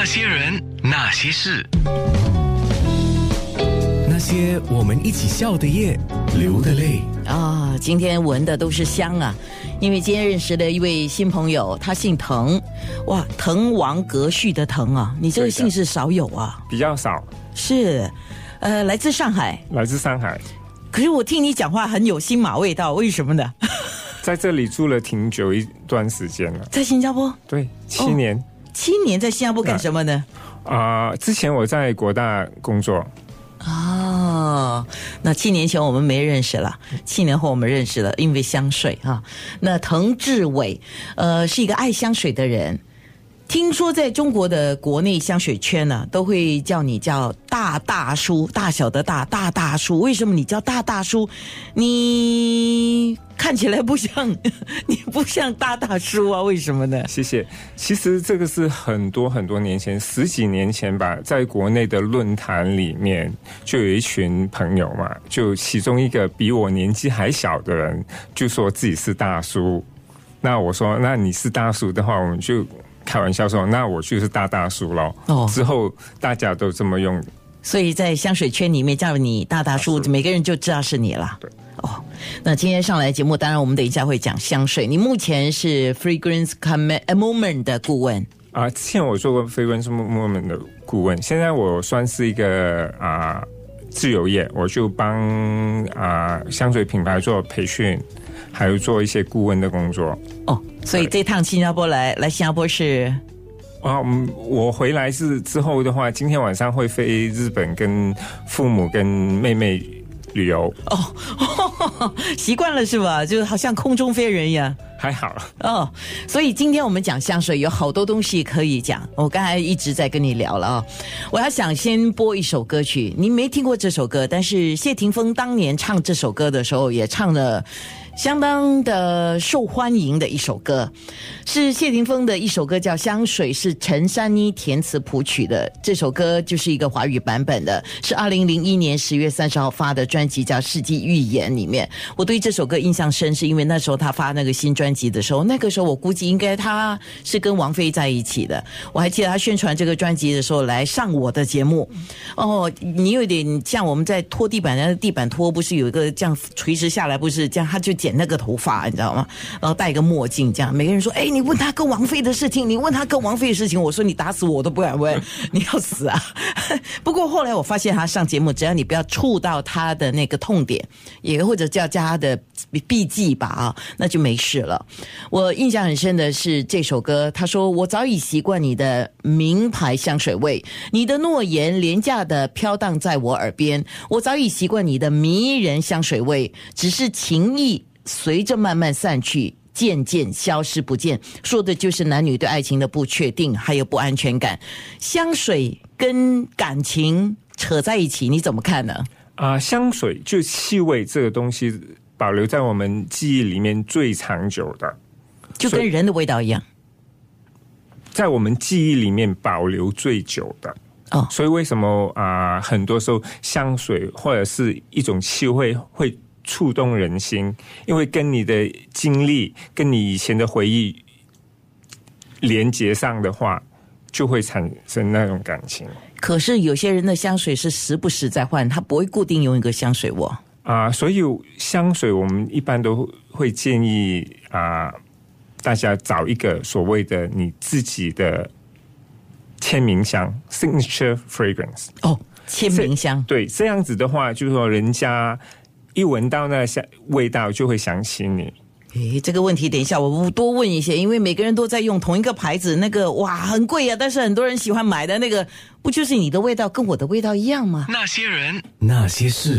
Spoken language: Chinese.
那些人，那些事，那些我们一起笑的夜，流的泪。啊，今天闻的都是香啊！因为今天认识了一位新朋友，他姓滕，哇，滕王阁序的滕啊，你这个姓氏少有啊，比较少，是，呃，来自上海。来自上海，可是我听你讲话很有新马味道，为什么呢？在这里住了挺久一段时间了，在新加坡对，七年。七年，在新加坡干什么呢？啊、之前我在国大工作，哦，那七年前我们没认识了，七年后我们认识了，因为香水啊。那滕志伟，呃，是一个爱香水的人。听说在中国的国内香水圈呢、都会叫你叫大大叔，大小的大大大叔。为什么你叫大大叔？你看起来不像，你不像大大叔啊？为什么呢？谢谢。其实这个是很多很多年前，十几年前吧，在国内的论坛里面，就有一群朋友嘛，就其中一个比我年纪还小的人，就说自己是大叔。那我说，那你是大叔的话，我们就开玩笑说，那我就是大大叔喽。哦之后大家都这么用，所以在香水圈里面叫你大大叔，每个人就知道是你了。对。哦，那今天上来节目，当然我们等一下会讲香水。你目前是 Fragrance Moment 的顾问啊，之前我做过 fragrance moment 的顾问，现在我算是一个啊自由业，我就帮啊香水品牌做培训，还有做一些顾问的工作。哦，所以这趟新加坡来来新加坡是啊，嗯，我回来是之后的话，今天晚上会飞日本，跟父母跟妹妹旅游，哦，习惯了是吧？就好像空中飞人一样。还好。哦，所以今天我们讲香水有好多东西可以讲。我刚才一直在跟你聊了啊、我要想先播一首歌曲，你没听过这首歌，但是谢霆锋当年唱这首歌的时候也唱了。相当的受欢迎的一首歌，是谢霆锋的一首歌，叫《香水》，是陈珊妮填词谱曲的。这首歌就是一个华语版本的，是二零零一年十月三十号发的专辑，叫《世纪预言》里面。我对这首歌印象深，是因为那时候他发那个新专辑的时候，那个时候我估计应该他是跟王菲在一起的。我还记得他宣传这个专辑的时候来上我的节目。哦，你有点像我们在拖地板，那地板拖不是有一个这样垂直下来，不是这样，他就剪剪那个头发，你知道吗？然后戴一个墨镜，这样。每个人说：“哎，你问他跟王菲的事情，你问他跟王菲的事情。”我说：“你打死我我都不敢问，你要死啊！”不过后来我发现他上节目，只要你不要触到他的那个痛点，也或者叫加他的笔记吧啊，那就没事了。我印象很深的是这首歌，他说：“我早已习惯你的名牌香水味，你的诺言廉价的飘荡在我耳边，我早已习惯你的迷人香水味，只是情意随着慢慢散去。”渐渐消失不见，说的就是男女对爱情的不确定，还有不安全感。香水跟感情扯在一起，你怎么看呢？啊、香水就气味这个东西，保留在我们记忆里面最长久的。就跟人的味道一样在我们记忆里面保留最久的。哦。所以为什么啊、很多时候香水或者是一种气味会触动人心，因为跟你的经历、跟你以前的回忆连接上的话，就会产生那种感情可是有些人的香水是时不时在换，他不会固定用一个香水我。啊、所以香水我们一般都会建议啊、大家找一个所谓的你自己的签名香 （signature fragrance）。哦，签名香。对，这样子的话，就是说人家一闻到那香味道，就会想起你。诶，这个问题等一下我多问一些，因为每个人都在用同一个牌子，那个哇很贵啊，但是很多人喜欢买的那个，不就是你的味道跟我的味道一样吗？那些人，那些事。